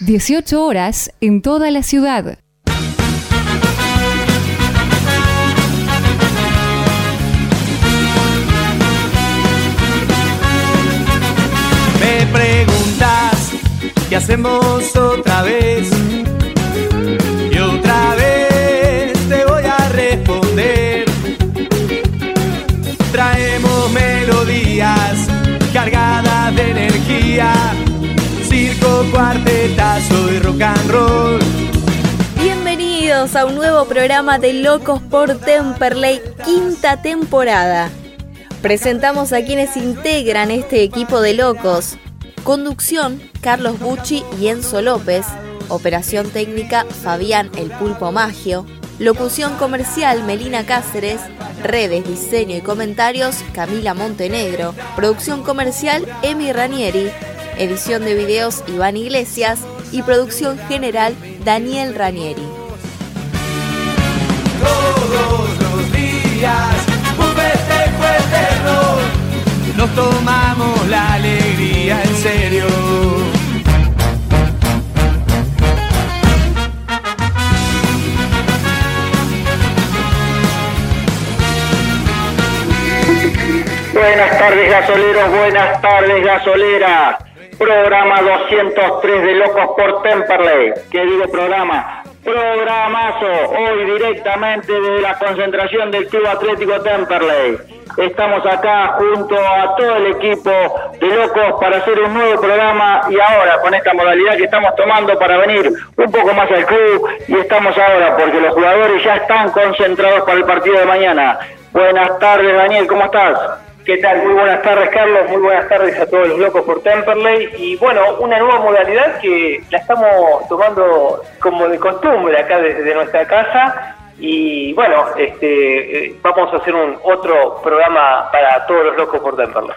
18 horas en toda la ciudad. Me preguntas qué hacemos otra vez. Y otra vez te voy a responder. Traemos melodías cargadas de energía. Circo, cuartetazo y Bienvenidos a un nuevo programa de Locos por Temperley, quinta temporada. Presentamos a quienes integran este equipo de locos. Conducción, Carlos Bucci y Enzo López. Operación técnica, Fabián El Pulpo Magio. Locución comercial, Melina Cáceres. Redes, diseño y comentarios, Camila Montenegro. Producción comercial, Emi Ranieri. Edición de videos, Iván Iglesias. Y producción general, Daniel Ranieri. Todos los días un festejo eterno. Nos tomamos la alegría en serio. Buenas tardes gasoleros, buenas tardes gasolera. Programa 203 de Locos por Temperley. ¿Qué digo programa? Programazo, hoy directamente desde la concentración del Club Atlético Temperley. Estamos acá junto a todo el equipo de Locos para hacer un nuevo programa y ahora con esta modalidad que estamos tomando para venir un poco más al club y estamos ahora porque los jugadores ya están concentrados para el partido de mañana. Buenas tardes Daniel, ¿cómo estás? ¿Qué tal? Muy buenas tardes, Carlos. Muy buenas tardes a todos los locos por Temperley. Y bueno, una nueva modalidad que la estamos tomando como de costumbre acá desde nuestra casa. Y bueno, este, eh, vamos a hacer un otro programa para todos los locos por Temperley.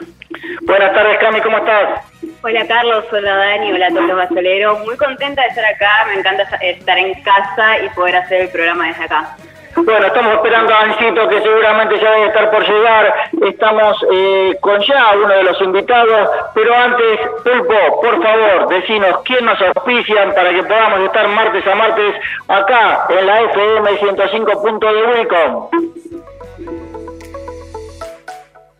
Buenas tardes Cami, ¿cómo estás? Hola Carlos, hola Dani, hola a todos los gasoleros. Muy contenta de estar acá, me encanta estar en casa y poder hacer el programa desde acá. Bueno, estamos esperando a Ancito que seguramente ya debe estar por llegar. Estamos eh, con ya uno de los invitados, pero antes, Pulpo, por favor, decinos quién nos auspician para que podamos estar martes a martes acá en la FM 105. de Wilcom.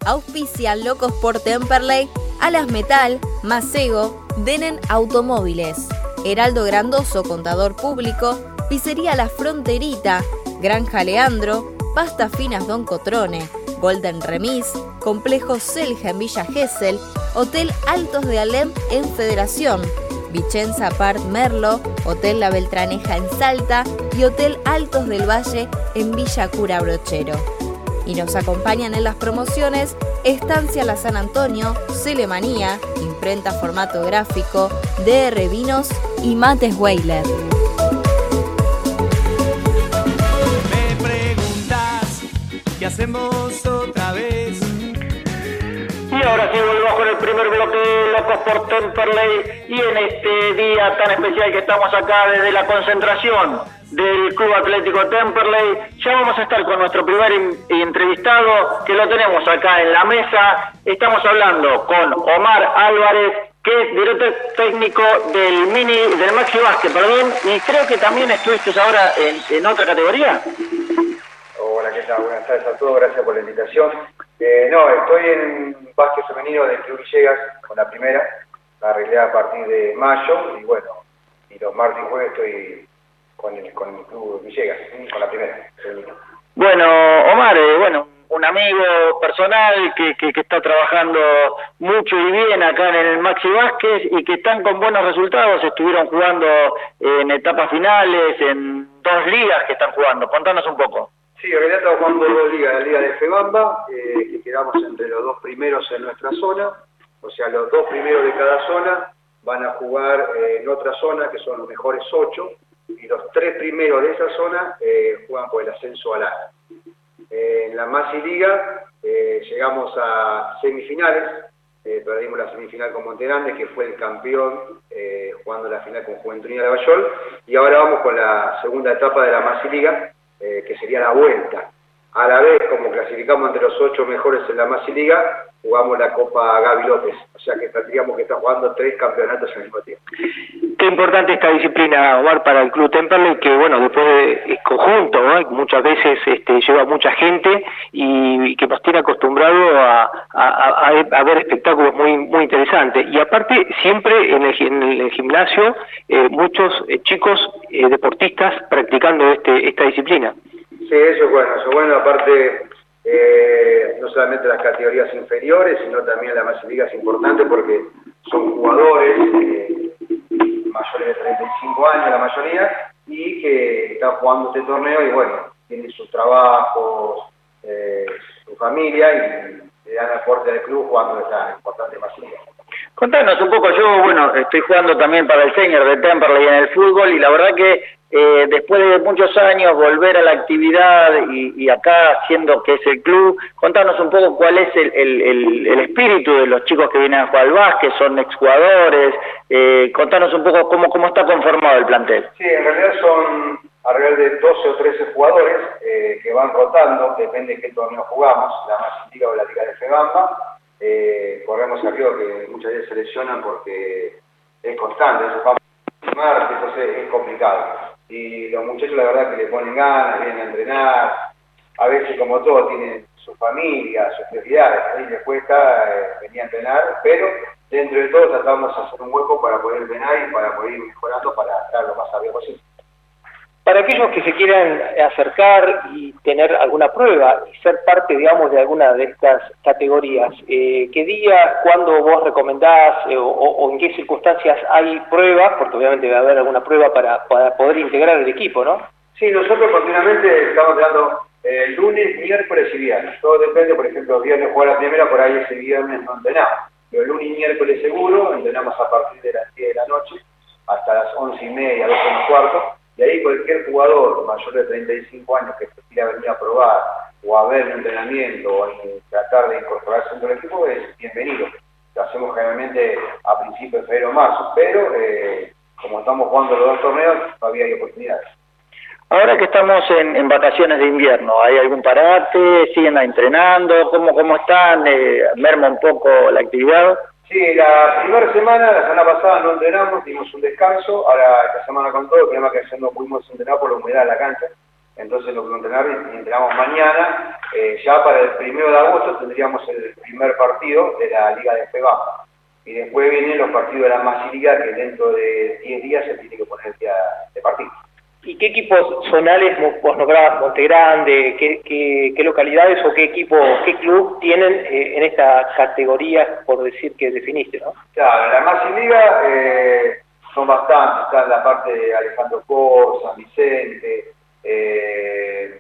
Auspician Locos por Temperley, Alas Metal, Macego, Denen Automóviles, Heraldo Grandoso, Contador Público, Pizzería La Fronterita, Granja Leandro, Pasta Finas Don Cotrone, Golden Remis, Complejo Selja en Villa Gesell, Hotel Altos de Alem en Federación, Vicenza Part Merlo, Hotel La Beltraneja en Salta y Hotel Altos del Valle en Villa Cura Brochero. Y nos acompañan en las promociones Estancia La San Antonio, Celemanía, Imprenta Formato Gráfico, DR Vinos y Mates Weiler. Qué hacemos otra vez. Y ahora sí volvemos con el primer bloque de Locos por Temperley y en este día tan especial que estamos acá desde la concentración del Club Atlético Temperley, ya vamos a estar con nuestro primer entrevistado que lo tenemos acá en la mesa. Estamos hablando con Omar Álvarez, que es director técnico del mini, del Maxi Básquet, perdón, y creo que también estuviste ahora en, en otra categoría. Buenas tardes a todos, gracias por la invitación. Eh, no, estoy en básquet femenino del Club Villegas con la primera, la arreglé a partir de mayo y bueno, y los martes y jueves estoy con el, con el Club Villegas, con la primera. Bueno, Omar, eh, bueno, un amigo personal que, que está trabajando mucho y bien acá en el Maxi Vázquez y que están con buenos resultados, estuvieron jugando en etapas finales, en dos ligas que están jugando. Contanos un poco. Sí, estamos jugando dos ligas, la Liga de Febamba, eh, que quedamos entre los dos primeros en nuestra zona, o sea, los dos primeros de cada zona van a jugar eh, en otra zona, que son los mejores ocho, y los tres primeros de esa zona eh, juegan por el ascenso a. La en la Masi Liga llegamos a semifinales, perdimos la semifinal con Montegrande, que fue el campeón jugando la final con Juventud de Bayol, y ahora vamos con la segunda etapa de la Masi Liga, eh, que sería la vuelta. A la vez, como clasificamos entre los ocho mejores en la Masi Liga, jugamos la Copa Gaby López. O sea que tendríamos que estar jugando tres campeonatos al mismo tiempo. Qué importante esta disciplina, Omar, para el Club Temperley, que bueno, después de, es conjunto, ¿no? muchas veces este, lleva mucha gente y, que nos tiene acostumbrado a, ver espectáculos muy interesantes. Y aparte, siempre en el, en el gimnasio, eh, muchos eh, chicos eh, deportistas practicando este esta disciplina. Sí, eso es bueno, eso es bueno, aparte eh, no solamente las categorías inferiores, sino también la más liga es importante porque son jugadores eh, mayores de 35 años la mayoría y que están jugando este torneo y bueno, tienen sus trabajos, eh, su familia y le dan aporte al club jugando esta importante liga. Contanos un poco, yo bueno, estoy jugando también para el senior de Temperley en el fútbol y la verdad que eh, después de muchos años volver a la actividad y, acá siendo que es el club, contanos un poco cuál es el, espíritu de los chicos que vienen a jugar al básquet, son exjugadores, eh, contanos un poco cómo, cómo está conformado el plantel. Sí, en realidad son alrededor de 12 o 13 jugadores eh, que van rotando, depende de qué torneo jugamos, la más liga o la liga de Febamba, eh, corremos arriba que muchas veces se lesionan porque es constante, eso a entonces es complicado. Y los muchachos la verdad que le ponen ganas, vienen a entrenar, a veces como todo tienen su familia, sus prioridades, ahí les cuesta eh, venir a entrenar, pero dentro de todo tratamos de hacer un hueco para poder entrenar y para poder ir mejorando para estar lo más arriba posible. Para aquellos que se quieran acercar y tener alguna prueba y ser parte, digamos, de alguna de estas categorías, eh, ¿qué día, cuándo vos recomendás eh, o, en qué circunstancias hay pruebas? Porque obviamente va a haber alguna prueba para, poder integrar el equipo, ¿no? Sí, nosotros continuamente estamos dando eh, lunes, miércoles y viernes. Todo depende, por ejemplo, viernes juega la primera, por ahí ese viernes no entrenamos. Pero lunes y miércoles seguro, entrenamos a partir de las 10 de la noche hasta las 11 y media, 12 y cuarto y ahí cualquier jugador mayor de 35 años que quiera venir a probar o a ver un entrenamiento o tratar de incorporarse dentro del equipo es bienvenido. Lo hacemos generalmente a principios de febrero o marzo, pero eh, como estamos jugando los dos torneos, todavía hay oportunidades. Ahora que estamos en, vacaciones de invierno, ¿hay algún parate? ¿Siguen entrenando? ¿Cómo, cómo están? Eh, ¿Merma un poco la actividad? Sí, la primera semana, la semana pasada no entrenamos, dimos un descanso, ahora esta semana con todo, el problema es que ayer no pudimos entrenar por la humedad de la cancha, entonces lo que entrenar entrenamos mañana, eh, ya para el primero de agosto tendríamos el primer partido de la Liga de FEBA. Y después vienen los partidos de la Masiliga, que dentro de 10 días se tiene que poner el día de partido. ¿Y qué equipos zonales vos nombrabas, Montegrande, qué, qué, localidades o qué equipo, qué club tienen eh, en esta categoría, por decir que definiste, no? Claro, la más liga eh, son bastantes, está la parte de Alejandro Cor, San Vicente, eh,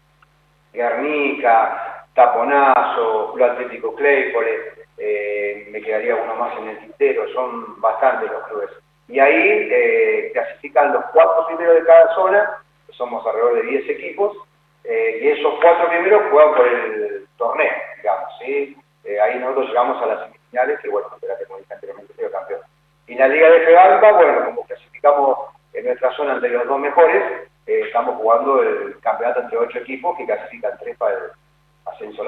Guernica, Taponazo, Club Atlético Claypole, eh, me quedaría uno más en el tintero, son bastantes los clubes y ahí eh, clasifican los cuatro primeros de cada zona, somos alrededor de 10 equipos, eh, y esos cuatro primeros juegan por el torneo, digamos, ¿sí? Eh, ahí nosotros llegamos a las semifinales, que bueno, era que como dije anteriormente, campeón. Y la Liga de Febalba, bueno, como clasificamos en nuestra zona entre los dos mejores, estamos jugando el campeonato entre ocho equipos que clasifican tres para el ascenso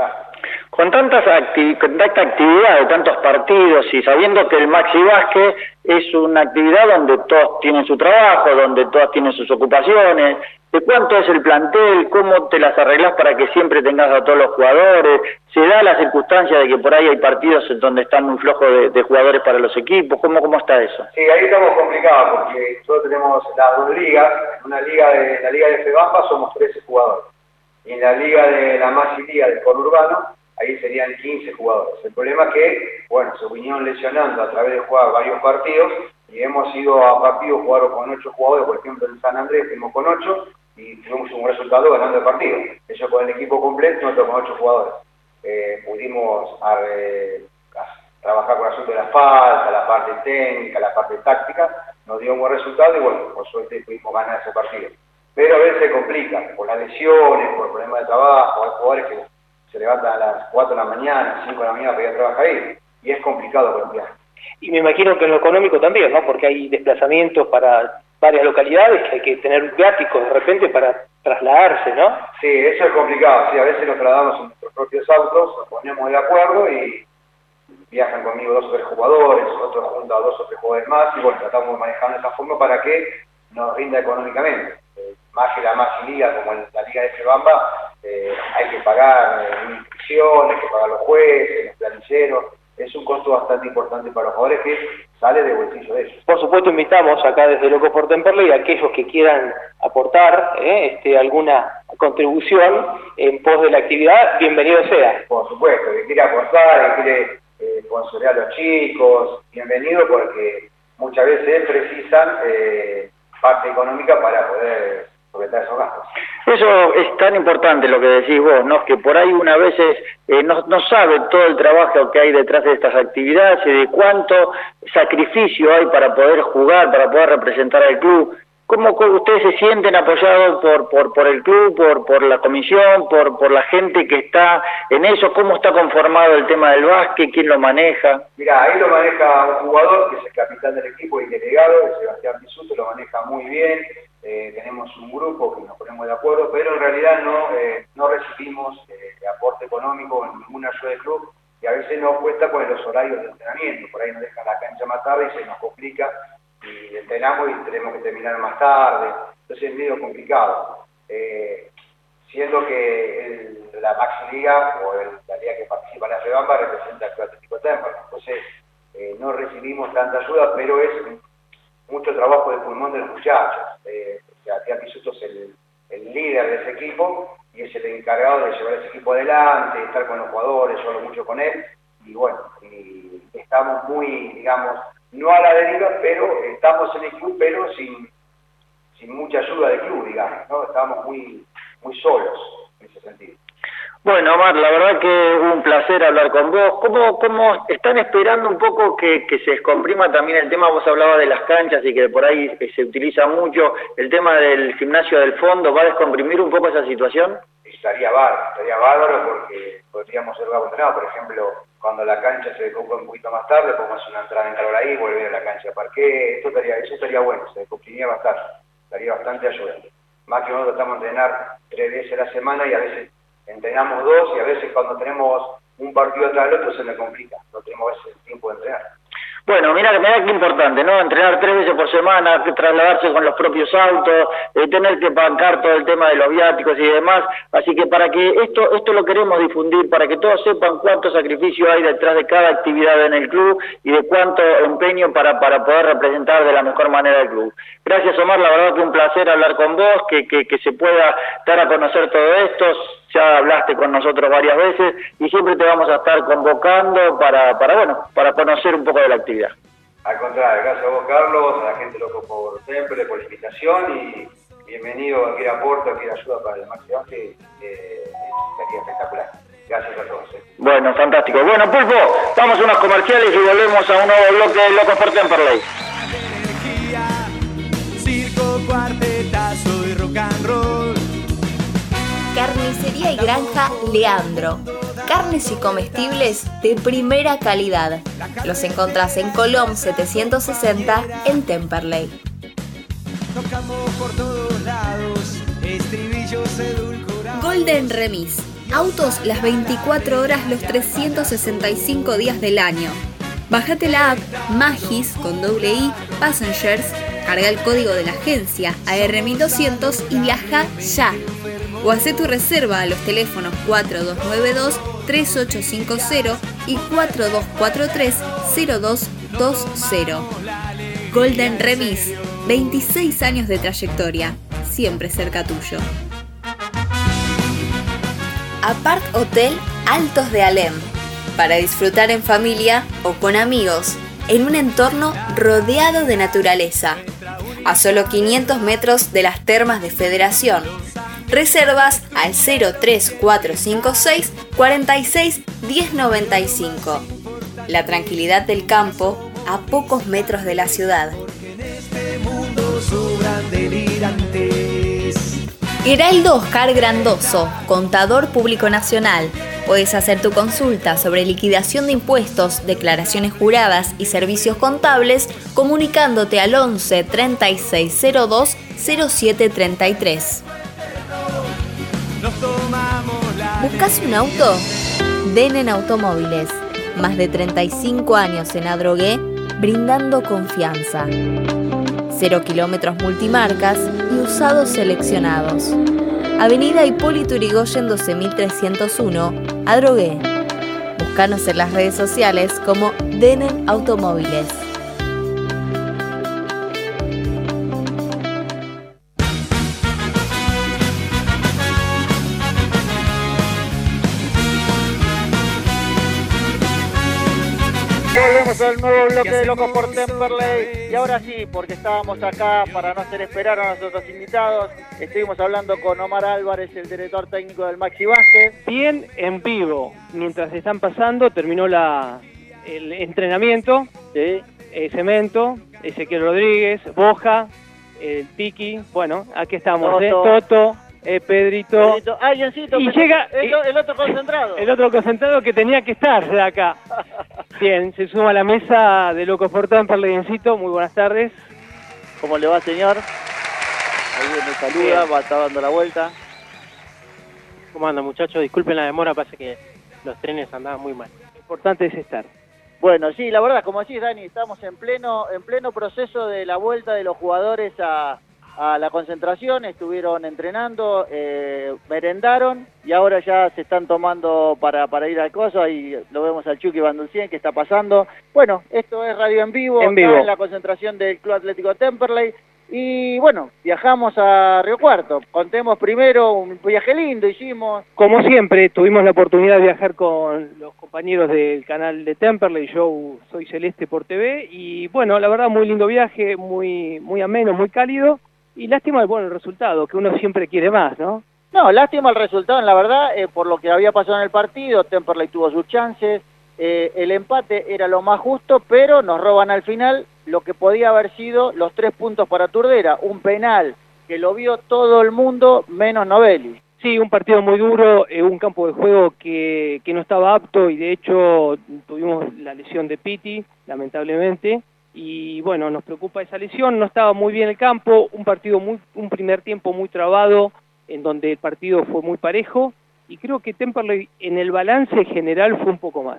con, tantas con tanta actividad de tantos partidos y sabiendo que el Maxi Vázquez es una actividad donde todos tienen su trabajo, donde todas tienen sus ocupaciones, ¿de cuánto es el plantel? ¿Cómo te las arreglas para que siempre tengas a todos los jugadores? ¿Se da la circunstancia de que por ahí hay partidos donde están muy flojos de, jugadores para los equipos? ¿Cómo, ¿Cómo está eso? Sí, ahí estamos complicados porque nosotros tenemos las dos ligas, en una liga de la liga de FEBAMPA somos 13 jugadores y en la liga de la más liga del conurbano, ahí serían 15 jugadores. El problema es que, bueno, se vinieron lesionando a través de jugar varios partidos y hemos ido a partidos jugados con 8 jugadores, por ejemplo en San Andrés fuimos con 8 y tuvimos un resultado ganando el partido. Ellos con el equipo completo, nosotros con 8 jugadores. Eh, pudimos trabajar con el asunto de la falta, la parte técnica, la parte táctica, nos dio un buen resultado y bueno, por suerte pudimos ganar ese partido pero a veces se complica por las lesiones, por problemas de trabajo, hay jugadores que se levantan a las 4 de la mañana, 5 de la mañana para ir a trabajar ahí, y es complicado por viaje. Y me imagino que en lo económico también, ¿no? Porque hay desplazamientos para varias localidades que hay que tener viáticos de repente para trasladarse, ¿no? Sí, eso es complicado, sí, a veces nos trasladamos en nuestros propios autos, nos ponemos de acuerdo y viajan conmigo dos o tres jugadores, otros junto a dos o tres jugadores más, y bueno, tratamos de manejar de esa forma para que nos rinda económicamente. Más que la Maxi Liga, como en la Liga de Febamba, eh, hay que pagar eh, inscripción, hay que pagar los jueces, los planilleros, es un costo bastante importante para los jugadores que sale de bolsillo de ellos. Por supuesto, invitamos acá desde Loco por Temperley a aquellos que quieran aportar ¿eh? este, alguna contribución en pos de la actividad, bienvenido sea. Por supuesto, que quiere aportar, que quiere eh, sponsorear a los chicos, bienvenido porque muchas veces precisan parte económica para poder solventar esos gastos. Eso es tan importante lo que decís vos, ¿no? Que por ahí una veces eh, no, no sabe todo el trabajo que hay detrás de estas actividades y de cuánto sacrificio hay para poder jugar, para poder representar al club. ¿Cómo ustedes se sienten apoyados por, por, el club, por, por la comisión, por, por la gente que está en eso? ¿Cómo está conformado el tema del básquet? ¿Quién lo maneja? Mira, ahí lo maneja un jugador que es el capitán del equipo y delegado, Sebastián Pisuto, lo maneja muy bien. Eh, tenemos un grupo que nos ponemos de acuerdo, pero en realidad no, eh, no recibimos eh, aporte económico ninguna ayuda del club y a veces nos cuesta por los horarios de entrenamiento. Por ahí nos dejan la cancha más tarde y se nos complica y entrenamos y tenemos que terminar más tarde, entonces es medio complicado. Eh, siendo que la Maxi Liga o el, la liga que participa en la Rebamba representa el Club Atlético Temperley, entonces eh, no recibimos tanta ayuda, pero es mucho trabajo de pulmón de los muchachos. Eh, o sea, Tía Pisuto es el, líder de ese equipo y es el encargado de llevar ese equipo adelante, estar con los jugadores, yo hablo mucho con él, y bueno, estamos muy, digamos, no a la deriva, pero estamos en el club, pero sin, sin mucha ayuda del club, digamos, ¿no? Estábamos muy, muy solos en ese sentido. Bueno, Omar, la verdad que un placer hablar con vos. ¿Cómo, cómo están esperando un poco que, que se descomprima también el tema? Vos hablabas de las canchas y que por ahí se utiliza mucho. ¿El tema del gimnasio del fondo va a descomprimir un poco esa situación? Estaría bárbaro, estaría bárbaro porque podríamos ser entrenado. Por ejemplo, cuando la cancha se decompra un poquito más tarde, hacer una entrada en calor ahí, volver a la cancha de parque. Esto estaría, eso estaría bueno, se descomprimiría bastante, daría bastante ayuda. Más que nosotros estamos a entrenar tres veces a la semana y a veces entrenamos dos y a veces cuando tenemos un partido tras el otro se me complica, no tenemos ese tiempo de entrenar. Bueno, mira, mira qué importante, ¿no? Entrenar tres veces por semana, trasladarse con los propios autos, eh, tener que bancar todo el tema de los viáticos y demás. Así que para que esto esto lo queremos difundir, para que todos sepan cuánto sacrificio hay detrás de cada actividad en el club y de cuánto empeño para, para poder representar de la mejor manera el club. Gracias, Omar, la verdad que un placer hablar con vos, que, que, que se pueda dar a conocer todo esto ya hablaste con nosotros varias veces y siempre te vamos a estar convocando para, para bueno, para conocer un poco de la actividad. Al contrario, gracias a vos Carlos, a la gente loco por siempre, por la invitación y bienvenido a cualquier aporte, cualquier ayuda para el máximo que eh, sería espectacular. Gracias a todos. Eh. Bueno, fantástico. Bueno, Pulpo, vamos a unos comerciales y volvemos a un nuevo bloque de Locos por Temperley. Circo, cuartetazo y rock and roll. Carnicería y Granja Leandro. Carnes y comestibles de primera calidad. Los encontrás en Colom 760 en Temperley. Golden Remis. Autos las 24 horas los 365 días del año. Bájate la app Magis con doble I Passengers, carga el código de la agencia AR1200 y viaja ya. O hace tu reserva a los teléfonos 4292-3850 y 4243-0220. Golden Remis, 26 años de trayectoria, siempre cerca tuyo. Apart Hotel Altos de Alem, para disfrutar en familia o con amigos, en un entorno rodeado de naturaleza, a solo 500 metros de las termas de Federación. Reservas al 03456 46 1095. La tranquilidad del campo a pocos metros de la ciudad. Geraldo Oscar Grandoso, contador público nacional. Puedes hacer tu consulta sobre liquidación de impuestos, declaraciones juradas y servicios contables comunicándote al 11 3602 0733. Nos tomamos la ¿Buscas un auto? Ven en Automóviles. Más de 35 años en Adrogué, brindando confianza. Cero kilómetros multimarcas y usados seleccionados. Avenida Hipólito Yrigoyen 12301, Adrogué. Búscanos en las redes sociales como Denen Automóviles. Al nuevo bloque de Locos por Temperley. Y ahora sí, porque estábamos acá para no hacer esperar a nuestros invitados. Estuvimos hablando con Omar Álvarez, el director técnico del Maxi Vázquez. Bien en vivo, mientras están pasando, terminó la, el entrenamiento. Sí. Eh, Cemento, Ezequiel Rodríguez, Boja, el Tiki. Bueno, aquí estamos, Toto. ¿eh? Toto, eh, Pedrito. Pedrito. Ah, Jancito, Y llega- el, el otro concentrado. El otro concentrado que tenía que estar de acá. Bien, se suma a la mesa de Locos por Temperley, Biencito. Muy buenas tardes. ¿Cómo le va, señor? Ahí me saluda, Bien. va, está dando la vuelta. ¿Cómo anda, muchachos? Disculpen la demora, pasa que los trenes andaban muy mal. Lo importante es estar. Bueno, sí, la verdad, como decís, Dani, estamos en pleno, en pleno proceso de la vuelta de los jugadores a, a la concentración, estuvieron entrenando, eh, merendaron y ahora ya se están tomando para, para ir al coso, ahí lo vemos al Chucky Banducien que está pasando. Bueno, esto es Radio en Vivo, En vivo. en la concentración del Club Atlético Temperley. Y bueno, viajamos a Río Cuarto. Contemos primero un viaje lindo, hicimos. Como siempre, tuvimos la oportunidad de viajar con los compañeros del canal de Temperley, yo soy Celeste por TV, y bueno, la verdad, muy lindo viaje, muy, muy ameno, muy cálido, y lástima el bueno el resultado, que uno siempre quiere más, ¿no? No, lástima el resultado, la verdad, eh, por lo que había pasado en el partido, Temperley tuvo sus chances, eh, el empate era lo más justo, pero nos roban al final lo que podía haber sido los tres puntos para Turdera, un penal que lo vio todo el mundo, menos Novelli. Sí, un partido muy duro, eh, un campo de juego que, que no estaba apto y de hecho tuvimos la lesión de Piti, lamentablemente, y bueno, nos preocupa esa lesión, no estaba muy bien el campo, un partido muy, un primer tiempo muy trabado, en donde el partido fue muy parejo, y creo que Temperley en el balance general fue un poco más.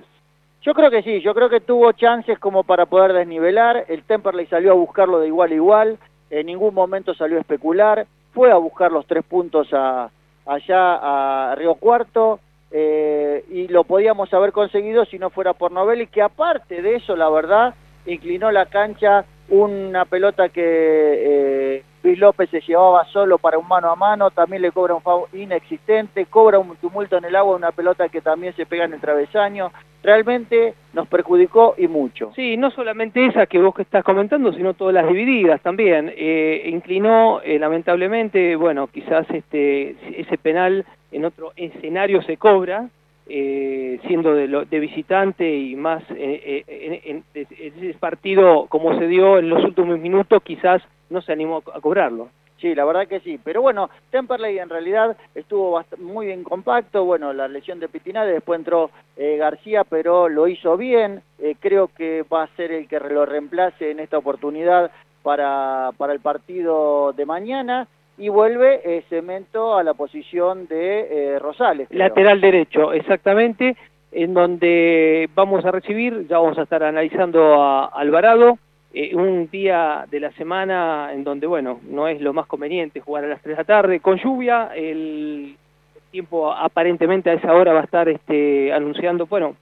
Yo creo que sí, yo creo que tuvo chances como para poder desnivelar, el Temperley salió a buscarlo de igual a igual, en ningún momento salió a especular, fue a buscar los tres puntos a, allá a Río Cuarto, eh, y lo podíamos haber conseguido si no fuera por Novelli, que aparte de eso, la verdad, inclinó la cancha una pelota que eh, Luis López se llevaba solo para un mano a mano, también le cobra un foul inexistente, cobra un tumulto en el agua, una pelota que también se pega en el travesaño, realmente nos perjudicó y mucho. Sí, no solamente esa que vos que estás comentando, sino todas las divididas también. Eh, inclinó, eh, lamentablemente, bueno, quizás este ese penal en otro escenario se cobra, eh, siendo de, lo- de visitante y más eh, eh, en, en- en ese partido como se dio en los últimos minutos, quizás no se animó a cobrarlo. Sí, la verdad que sí. Pero bueno, Temperley en realidad estuvo muy bien compacto. Bueno, la lesión de Pitinade, después entró eh, García, pero lo hizo bien. Eh, creo que va a ser el que lo reemplace en esta oportunidad para, para el partido de mañana. Y vuelve eh, Cemento a la posición de eh, Rosales. Lateral derecho, exactamente, en donde vamos a recibir, ya vamos a estar analizando a Alvarado, eh, un día de la semana en donde, bueno, no es lo más conveniente jugar a las 3 de la tarde, con lluvia, el tiempo aparentemente a esa hora va a estar este, anunciando, bueno,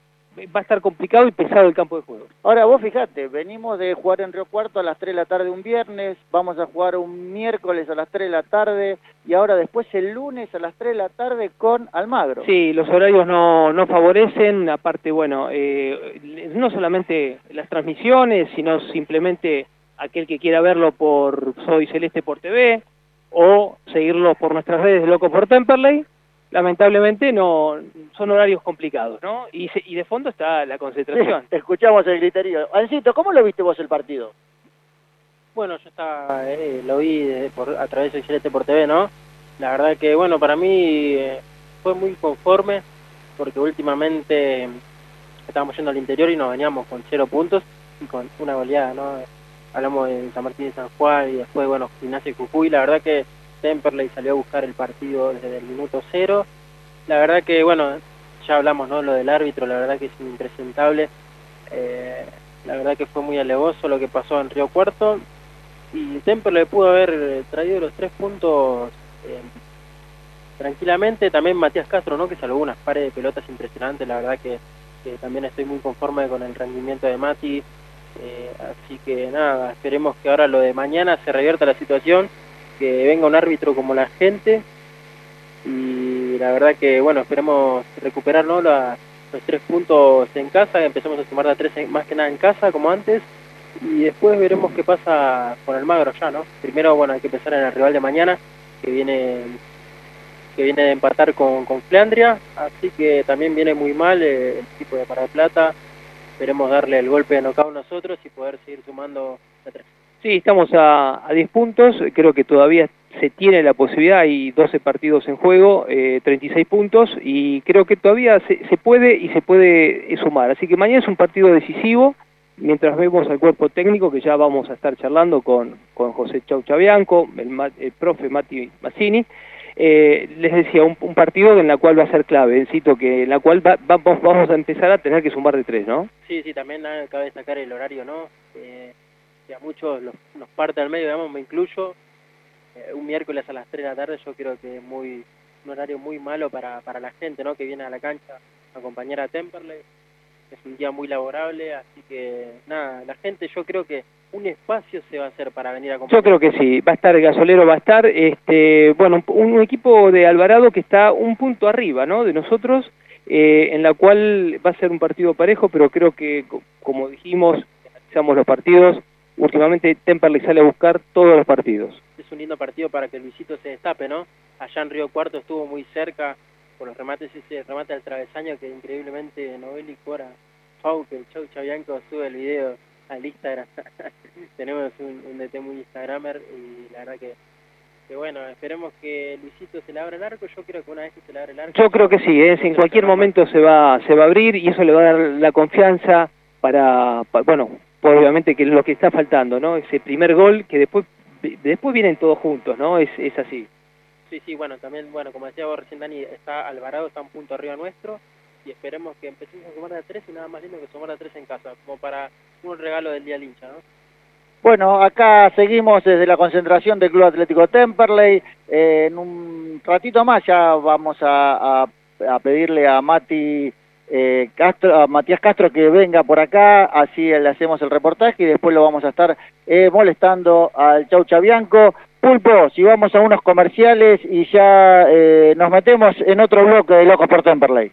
va a estar complicado y pesado el campo de juego. Ahora vos fijate, venimos de jugar en Río Cuarto a las 3 de la tarde un viernes, vamos a jugar un miércoles a las 3 de la tarde y ahora después el lunes a las 3 de la tarde con Almagro. Sí, los horarios no, no favorecen, aparte, bueno, eh, no solamente las transmisiones, sino simplemente aquel que quiera verlo por Soy Celeste por TV o seguirlo por nuestras redes de Loco por Temperley, lamentablemente no son horarios complicados, ¿no? Y, se- y de fondo está la concentración. Sí, escuchamos el griterío. Ancito, ¿cómo lo viste vos el partido? Bueno, yo estaba, eh, lo vi de- por, a través de Celeste por TV, ¿no? La verdad que, bueno, para mí eh, fue muy conforme porque últimamente estábamos yendo al interior y nos veníamos con cero puntos y con una goleada, ¿no? Hablamos de San Martín de San Juan y después, bueno, Gimnasia y Jujuy. La verdad que Temperley salió a buscar el partido desde el minuto cero. La verdad que, bueno, ya hablamos, ¿no? Lo del árbitro, la verdad que es impresentable. Eh, la verdad que fue muy alevoso lo que pasó en Río Cuarto. Y le pudo haber traído los tres puntos eh, tranquilamente. También Matías Castro, ¿no? Que salvó unas pares de pelotas impresionantes. La verdad que, también estoy muy conforme con el rendimiento de Mati. Eh, así que nada, esperemos que ahora lo de mañana se revierta la situación, que venga un árbitro como la gente y la verdad que bueno, esperemos recuperar ¿no? los tres puntos en casa, empecemos a sumar a tres más que nada en casa como antes y después veremos qué pasa con el Magro ya, ¿no? Primero, bueno, hay que pensar en el rival de mañana que viene que viene de empatar con, con Flandria, así que también viene muy mal eh, el equipo de Mar del Plata, esperemos darle el golpe de knockout nosotros y poder seguir sumando a tres. Sí, estamos a, a 10 puntos, creo que todavía se tiene la posibilidad, hay 12 partidos en juego, eh, 36 puntos, y creo que todavía se, se, puede y se puede sumar. Así que mañana es un partido decisivo, mientras vemos al cuerpo técnico, que ya vamos a estar charlando con, con José Chaucha Bianco, el, el profe Mati Massini, eh, les decía, un, partido en la cual va a ser clave, cito que en la cual va, vamos, a empezar a tener que sumar de tres, ¿no? Sí, sí, también cabe destacar el horario, ¿no? Eh, que a muchos los, nos parte al medio, digamos, me incluyo, eh, un miércoles a las 3 de la tarde yo creo que es muy un horario muy malo para, para la gente ¿no? que viene a la cancha a acompañar a Temperley. Es un día muy laborable, así que nada, la gente yo creo que un espacio se va a hacer para venir a acompañar. Yo creo que sí, va a estar gasolero, va a estar, este, bueno, un, equipo de Alvarado que está un punto arriba, ¿no? De nosotros, eh, en la cual va a ser un partido parejo, pero creo que, como dijimos, analizamos los partidos, últimamente Temperley sale a buscar todos los partidos es un lindo partido para que Luisito se destape, ¿no? Allá en Río Cuarto estuvo muy cerca por los remates, ese remate al travesaño que increíblemente Novelli Cora, Fau, que el Chau Chabianco sube el video al Instagram. Tenemos un, un, DT muy Instagramer y la verdad que, que bueno, esperemos que Luisito se le abra el arco, yo creo que una vez que se le abra el arco... Yo creo que sí, ¿eh? en cualquier momento se va, se va a abrir y eso le va a dar la confianza para, para bueno, obviamente que es lo que está faltando, ¿no? Ese primer gol que después después vienen todos juntos, ¿no? Es, es así. Sí, sí, bueno, también, bueno, como decía vos recién, Dani, está Alvarado, está un punto arriba nuestro, y esperemos que empecemos a sumar de tres y nada más lindo que sumar de tres en casa, como para un regalo del día lincha, ¿no? Bueno, acá seguimos desde la concentración del Club Atlético Temperley. Eh, en un ratito más ya vamos a, a, a pedirle a Mati eh, Castro, a Matías Castro que venga por acá, así le hacemos el reportaje y después lo vamos a estar eh, molestando al Chau Chabianco. Pulpo, si vamos a unos comerciales y ya eh, nos metemos en otro bloque de Locos por Temperley.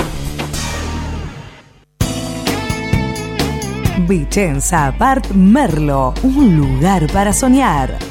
Vicenza Apart Merlo, un lugar para soñar.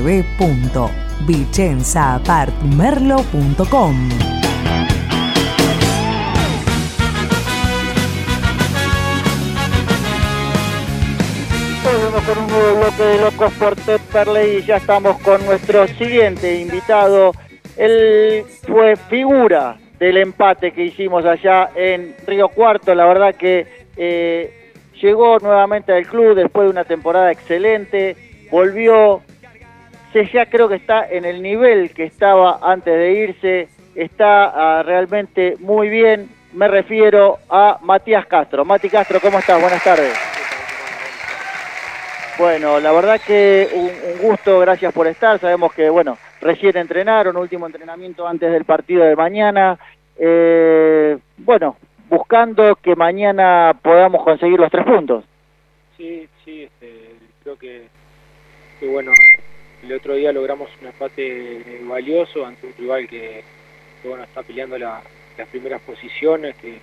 www.vicenzaapartmerlo.com. Volvemos con un nuevo bloque de Locos por Ted Perley y ya estamos con nuestro siguiente invitado. Él fue figura del empate que hicimos allá en Río Cuarto. La verdad que eh, llegó nuevamente al club después de una temporada excelente. Volvió ya creo que está en el nivel que estaba antes de irse, está ah, realmente muy bien. Me refiero a Matías Castro. Mati Castro, ¿cómo estás? Buenas tardes. Bueno, la verdad que un, gusto, gracias por estar. Sabemos que, bueno, recién entrenaron, último entrenamiento antes del partido de mañana. Eh, bueno, buscando que mañana podamos conseguir los tres puntos. Sí, sí, este, creo que, que bueno, el otro día logramos un empate valioso ante un rival que, bueno, está peleando las primeras posiciones, que,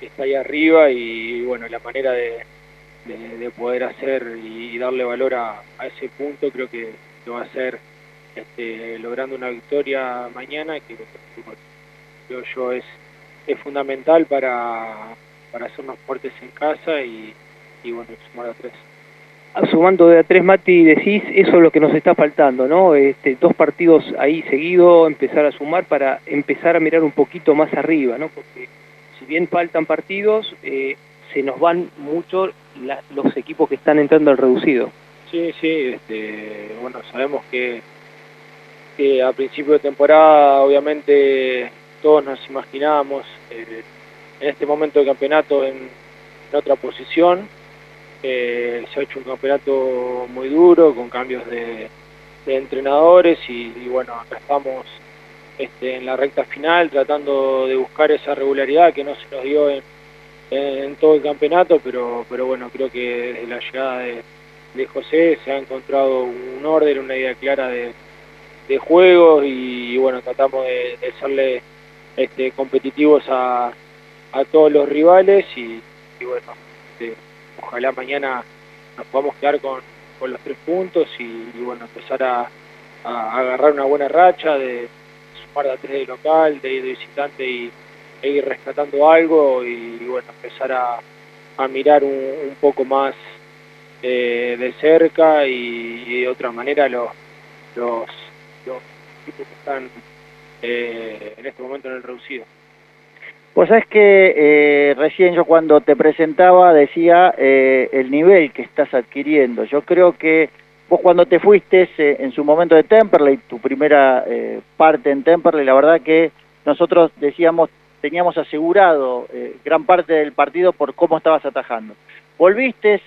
está ahí arriba y, bueno, la manera de, poder hacer y, darle valor a, ese punto creo que lo va a hacer este, logrando una victoria mañana que creo yo es, es fundamental para, para hacernos fuertes en casa y, y bueno, sumar a tres sumando de a tres, Mati, decís, eso es lo que nos está faltando, ¿no? Este, dos partidos ahí seguidos, empezar a sumar para empezar a mirar un poquito más arriba, ¿no? Porque si bien faltan partidos, eh, se nos van mucho los equipos que están entrando al reducido. Sí, sí, este, bueno, sabemos que, que a principio de temporada, obviamente, todos nos imaginábamos eh, en este momento de campeonato en otra posición, eh, se ha hecho un campeonato muy duro, con cambios de, entrenadores y, bueno, acá estamos este, en la recta final tratando de buscar esa regularidad que no se nos dio en, todo el campeonato, pero, pero bueno, creo que desde la llegada de, de José se ha encontrado un orden, una idea clara de, de juego y, bueno, tratamos de, de serle este, competitivos a, a todos los rivales y, y bueno, este, ojalá mañana nos podamos quedar con, con los tres puntos y, bueno, empezar a, agarrar una buena racha de sumar de a tres de local, de de visitante y e ir rescatando algo y, bueno, empezar a, a mirar un, un poco más eh, de cerca y, y de otra manera los, los, los equipos que están eh, en este momento en el reducido. Pues es que eh, recién yo cuando te presentaba decía eh, el nivel que estás adquiriendo. Yo creo que vos cuando te fuiste eh, en su momento de Temperley, tu primera eh, parte en Temperley, la verdad que nosotros decíamos, teníamos asegurado eh, gran parte del partido por cómo estabas atajando. Volviste,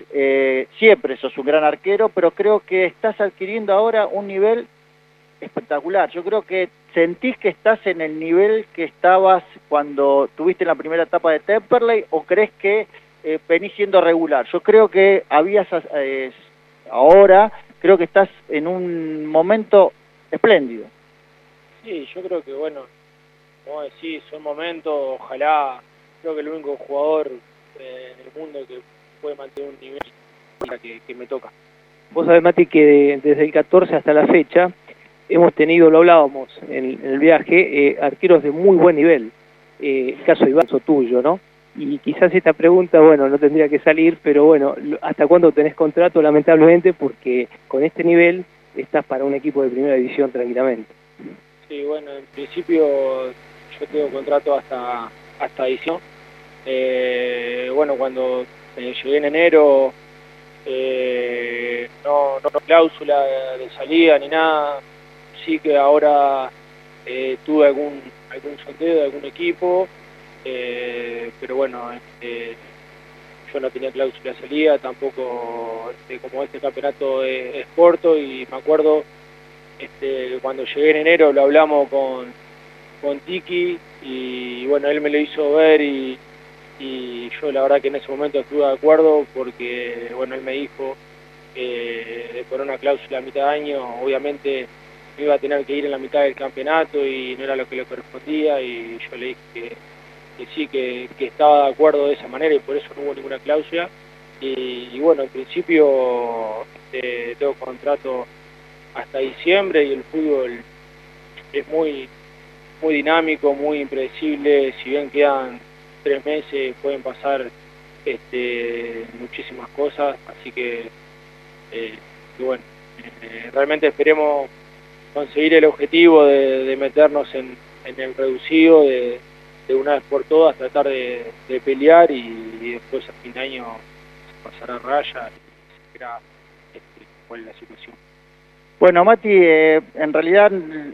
siempre sos un gran arquero, pero creo que estás adquiriendo ahora un nivel espectacular. Yo creo que sentís que estás en el nivel que estabas cuando tuviste la primera etapa de Temperley o crees que eh, venís siendo regular. Yo creo que habías eh, ahora, creo que estás en un momento espléndido. Sí, yo creo que bueno, como decís, son momentos, ojalá, creo que el único jugador eh, en el mundo que puede mantener un nivel que, que me toca. Vos sabés, Mati, que de- desde el 14 hasta la fecha hemos tenido, lo hablábamos en, el viaje, eh, arqueros de muy buen nivel. Eh, el caso de Iván tuyo, ¿no? Y quizás esta pregunta, bueno, no tendría que salir, pero bueno, ¿hasta cuándo tenés contrato? Lamentablemente, porque con este nivel estás para un equipo de primera división tranquilamente. Sí, bueno, en principio yo tengo contrato hasta hasta edición. Eh, bueno, cuando eh, llegué en enero eh, no, no no cláusula de salida ni nada. Sí que ahora eh, tuve algún algún sondeo de algún equipo, eh, pero bueno, este, yo no tenía cláusula salida, tampoco este, como este campeonato es, corto y me acuerdo este, cuando llegué en enero lo hablamos con, con Tiki y bueno, él me lo hizo ver y, y yo la verdad que en ese momento estuve de acuerdo porque bueno, él me dijo que por una cláusula a mitad de año obviamente me iba a tener que ir en la mitad del campeonato y no era lo que le correspondía y yo le dije que, que sí, que, que estaba de acuerdo de esa manera y por eso no hubo ninguna cláusula. Y, y bueno, en principio este, tengo contrato hasta diciembre y el fútbol es muy muy dinámico, muy impredecible, si bien quedan tres meses pueden pasar este, muchísimas cosas, así que, eh, bueno, eh, realmente esperemos conseguir el objetivo de, meternos en, el reducido, de, una vez por todas tratar de, pelear y, después a fin de año pasar a raya y verá este, cuál es la situación. Bueno, Mati, eh, en realidad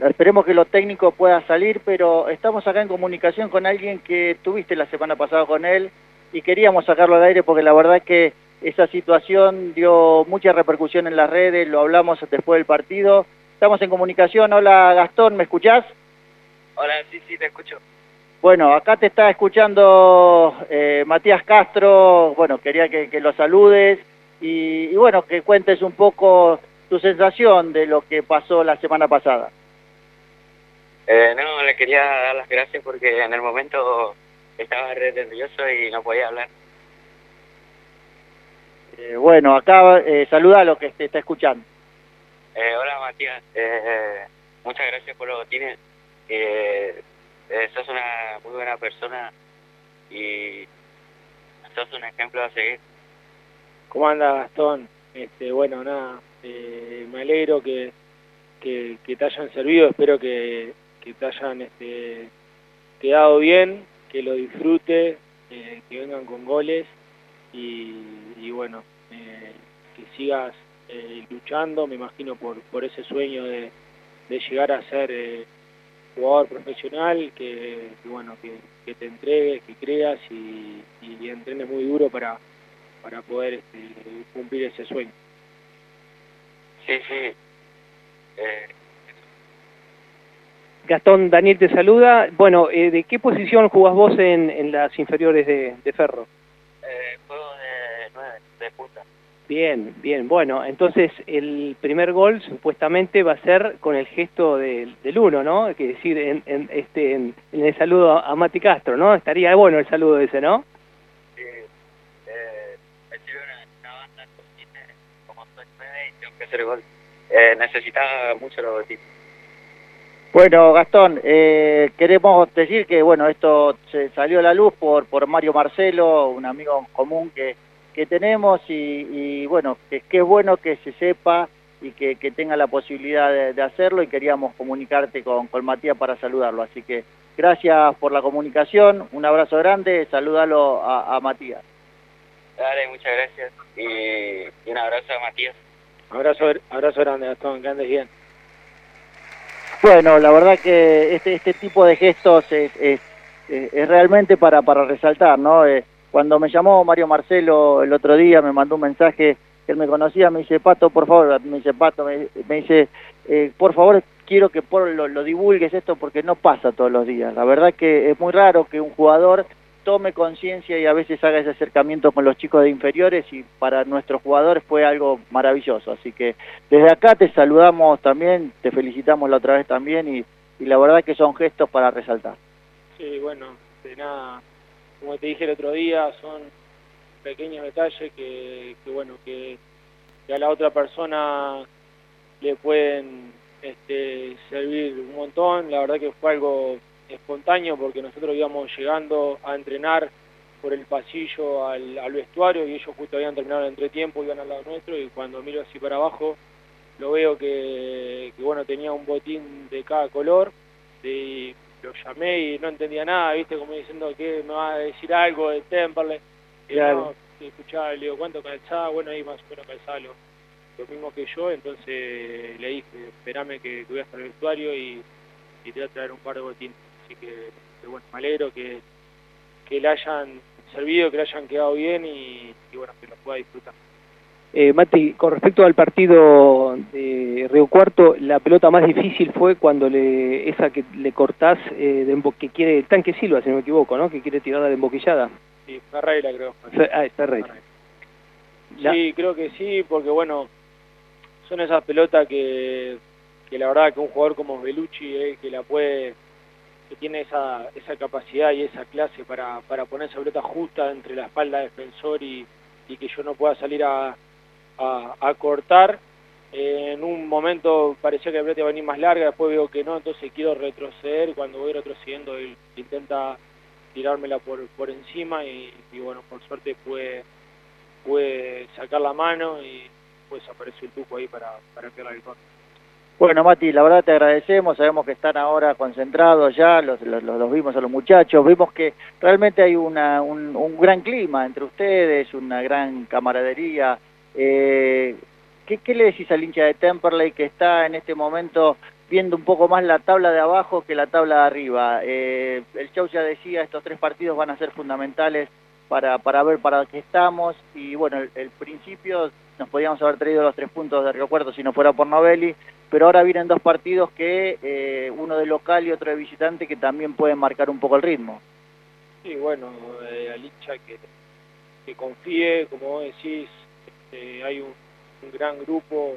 esperemos que lo técnico pueda salir, pero estamos acá en comunicación con alguien que tuviste la semana pasada con él y queríamos sacarlo al aire porque la verdad que esa situación dio mucha repercusión en las redes, lo hablamos después del partido. Estamos en comunicación. Hola Gastón, ¿me escuchás? Hola, sí, sí, te escucho. Bueno, acá te está escuchando eh, Matías Castro, bueno, quería que, que lo saludes y, y bueno, que cuentes un poco tu sensación de lo que pasó la semana pasada. Eh, no, le quería dar las gracias porque en el momento estaba re nervioso y no podía hablar. Eh, bueno, acá eh, saluda a lo que te está escuchando. Eh, hola, Matías. Eh, muchas gracias por los botines. Eh, eh, sos una muy buena persona y sos un ejemplo a seguir. ¿Cómo anda Gastón? Este, bueno, nada, eh, me alegro que, que, te hayan servido, espero que, que te hayan este, quedado bien, que lo disfrutes, eh, que vengan con goles y, y bueno, que sigas eh, luchando, me imagino, por, por ese sueño de, de llegar a ser eh, jugador profesional, que, que bueno, que, que te entregues, que creas y, y entrenes muy duro para, para poder este, cumplir ese sueño. Sí, sí. Eh, Gastón, Daniel te saluda. Bueno, eh, ¿de qué posición jugás vos en, en las inferiores de, de Ferro? eh, juego de nueve, de punta. Bien, bien. Bueno, entonces el primer gol supuestamente va a ser con el gesto del, del uno, ¿no? Es decir, en, en, este, en, en el saludo a Mati Castro, ¿no? Estaría bueno el saludo ese, ¿no? Eh, recibe una, una banda como y tengo que hacer gol. Eh, necesitaba mucho los botitos. Bueno, Gastón, eh, queremos decir que bueno esto se salió a la luz por, por Mario Marcelo, un amigo común que, que tenemos y, y bueno, que, que es bueno que se sepa y que, que tenga la posibilidad de, de hacerlo y queríamos comunicarte con, con Matías para saludarlo. Así que gracias por la comunicación, un abrazo grande, salúdalo a, a Matías. Dale, muchas gracias. Y, y un abrazo a Matías. Abrazo, abrazo grande, Gastón, que andes bien. Bueno, la verdad que este, este tipo de gestos es, es, es realmente para, para resaltar, ¿no? Eh, cuando me llamó Mario Marcelo el otro día, me mandó un mensaje él me conocía, me dice, Pato, por favor, me dice, Pato, me, me dice, eh, por favor, quiero que por, lo, lo divulgues esto porque no pasa todos los días. La verdad que es muy raro que un jugador tome conciencia y a veces haga ese acercamiento con los chicos de inferiores y para nuestros jugadores fue algo maravilloso. Así que desde acá te saludamos también, te felicitamos la otra vez también y, y la verdad que son gestos para resaltar. Sí, bueno, de nada, como te dije el otro día, son pequeños detalles que, que bueno, que, a la otra persona le pueden este, servir un montón. La verdad que fue algo espontáneo porque nosotros íbamos llegando a entrenar por el pasillo al, al vestuario y ellos justo habían terminado el entretiempo, iban al lado nuestro y cuando miro así para abajo lo veo que, que bueno tenía un botín de cada color y lo llamé y no entendía nada, viste, como diciendo que me va a decir algo de Temperley. Y Claro. no, escuchaba, le digo, ¿cuánto calzaba? Bueno, ahí más o menos calzaba lo, lo mismo que yo, entonces le dije, esperame que, que voy hasta el vestuario y, y te voy a traer un par de botines. Así que, que bueno, me alegro que, que le hayan servido, que le hayan quedado bien y, y bueno, que lo pueda disfrutar. Eh, Mati, con respecto al partido de Río Cuarto, la pelota más difícil fue cuando le esa que le cortás, eh, de que quiere, el tanque Silva, si no me equivoco, ¿no? Que quiere tirarla de emboquillada. Sí, Ferreira creo. Fe- Ah, está rey. Sí, creo que sí, porque bueno, son esas pelotas que, que la verdad que un jugador como Belucci, eh, que la puede, que tiene esa, esa capacidad y esa clase para, para poner esa pelota justa entre la espalda del defensor y, y que yo no pueda salir a, a, a cortar. En un momento parecía que la pelota iba a venir más larga, después veo que no, entonces quiero retroceder cuando voy retrocediendo él intenta tirármela por, por encima y, bueno, por suerte pude, pude sacar la mano y pues apareció el tuco ahí para, para pegarle el gol. Bueno, Mati, la verdad te agradecemos, sabemos que están ahora concentrados ya, los, los- los vimos a los muchachos, vimos que realmente hay una, un, un gran clima entre ustedes, una gran camaradería. Eh, ¿qué, ¿Qué le decís al hincha de Temperley que está en este momento viendo un poco más la tabla de abajo que la tabla de arriba? Eh, el Chau ya decía, estos tres partidos van a ser fundamentales para, para ver para qué estamos y bueno, el, principio nos podíamos haber traído los tres puntos de Río si no fuera por Novelli, pero ahora vienen dos partidos que eh, uno de local y otro de visitante que también pueden marcar un poco el ritmo. Sí, bueno, eh, al hincha que, que confíe, como vos decís, este, hay un, gran grupo,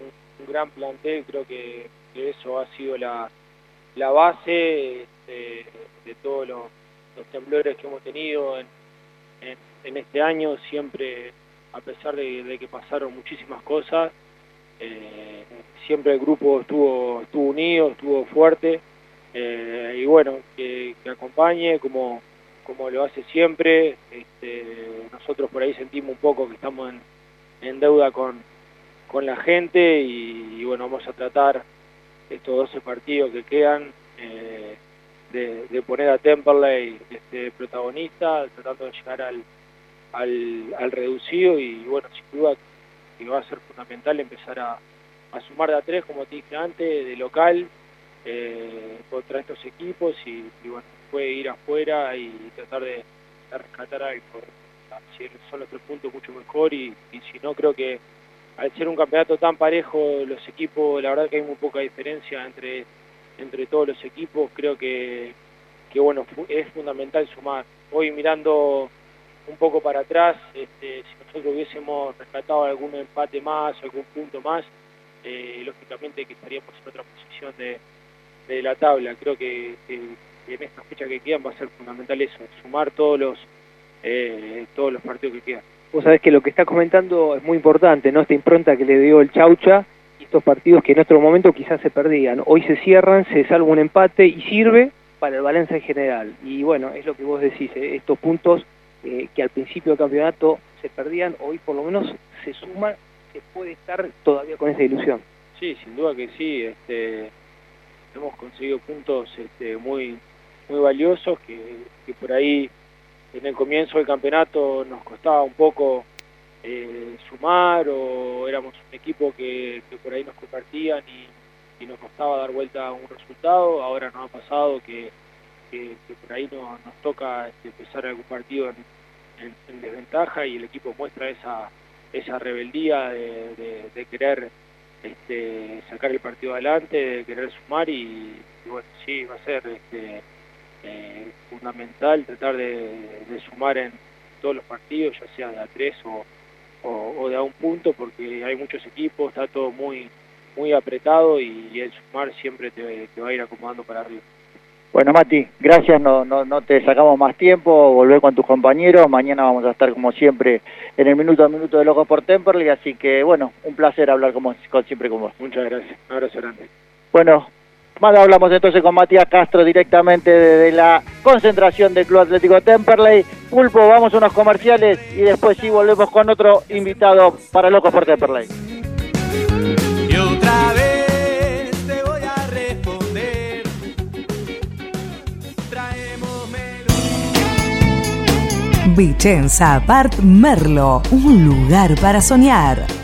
un, un gran plantel, creo que, eso ha sido la, la base este, de todos los, temblores que hemos tenido en, en, en este año, siempre, a pesar de, de que pasaron muchísimas cosas, eh, siempre el grupo estuvo, estuvo unido, estuvo fuerte, eh, y bueno, que, que acompañe como, como lo hace siempre. Este, nosotros por ahí sentimos un poco que estamos en, en deuda con, con la gente y, bueno, vamos a tratar estos 12 partidos que quedan eh, de, poner a Temperley este, protagonista, tratando de llegar al, al, al reducido y bueno, sin duda que va a ser fundamental empezar a, a sumar de a tres, como te dije antes, de local eh, contra estos equipos y, y bueno, puede ir afuera y tratar de, de rescatar algo. Si son los tres puntos mucho mejor y, si no creo que al ser un campeonato tan parejo los equipos, la verdad que hay muy poca diferencia entre entre todos los equipos, creo que, que bueno, es fundamental sumar. Hoy mirando un poco para atrás, este, si nosotros hubiésemos rescatado algún empate más, algún punto más, eh, lógicamente que estaríamos en otra posición de, de la tabla. Creo que, en esta fecha que quedan va a ser fundamental eso, sumar todos los eh, todos los partidos que quedan. Vos sabés que lo que está comentando es muy importante, ¿no? Esta impronta que le dio el Chaucha y estos partidos que en otro momento quizás se perdían. Hoy se cierran, se salva un empate y sirve para el balance en general. Y bueno, es lo que vos decís, ¿eh? estos puntos eh, que al principio del campeonato se perdían, hoy por lo menos se suma, se puede estar todavía con esa ilusión. Sí, sin duda que sí. Este, hemos conseguido puntos este, muy muy valiosos que, por ahí en el comienzo del campeonato nos costaba un poco eh, sumar o éramos un equipo que, que por ahí nos compartían y, nos costaba dar vuelta a un resultado. Ahora nos ha pasado que, que, por ahí no, nos toca este, empezar algún partido en, en, en, desventaja y el equipo muestra esa, esa rebeldía de, de, de querer este, sacar el partido adelante, de querer sumar y, y bueno, sí, va a ser... Este, eh, fundamental tratar de, de, sumar en todos los partidos, ya sea de a tres o, o, o, de a un punto, porque hay muchos equipos, está todo muy muy apretado y, y el sumar siempre te, te, va a ir acomodando para arriba. Bueno, Mati, gracias, no, no, no te sacamos más tiempo, volver con tus compañeros, mañana vamos a estar como siempre en el minuto a minuto de Locos por Temperley, así que bueno, un placer hablar como, siempre con vos. Muchas gracias, un abrazo grande. Bueno, más hablamos entonces con Matías Castro directamente desde la concentración del Club Atlético Temperley. Pulpo, vamos a unos comerciales y después sí volvemos con otro invitado para Locos por Temperley. Y otra vez te voy a responder. Traemos Vicenza Apart Merlo, un lugar para soñar.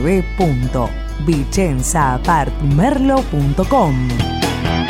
www.vicenzaapartmerlo.com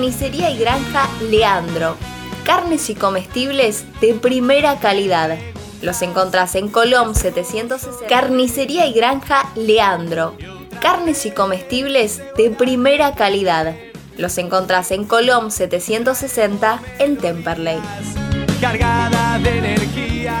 Carnicería y Granja Leandro. Carnes y comestibles de primera calidad. Los encontrás en Colom 760. Carnicería y Granja Leandro carnes y comestibles de primera calidad. Los encontrás en Colom 760 en Temperley. Cargada de energía.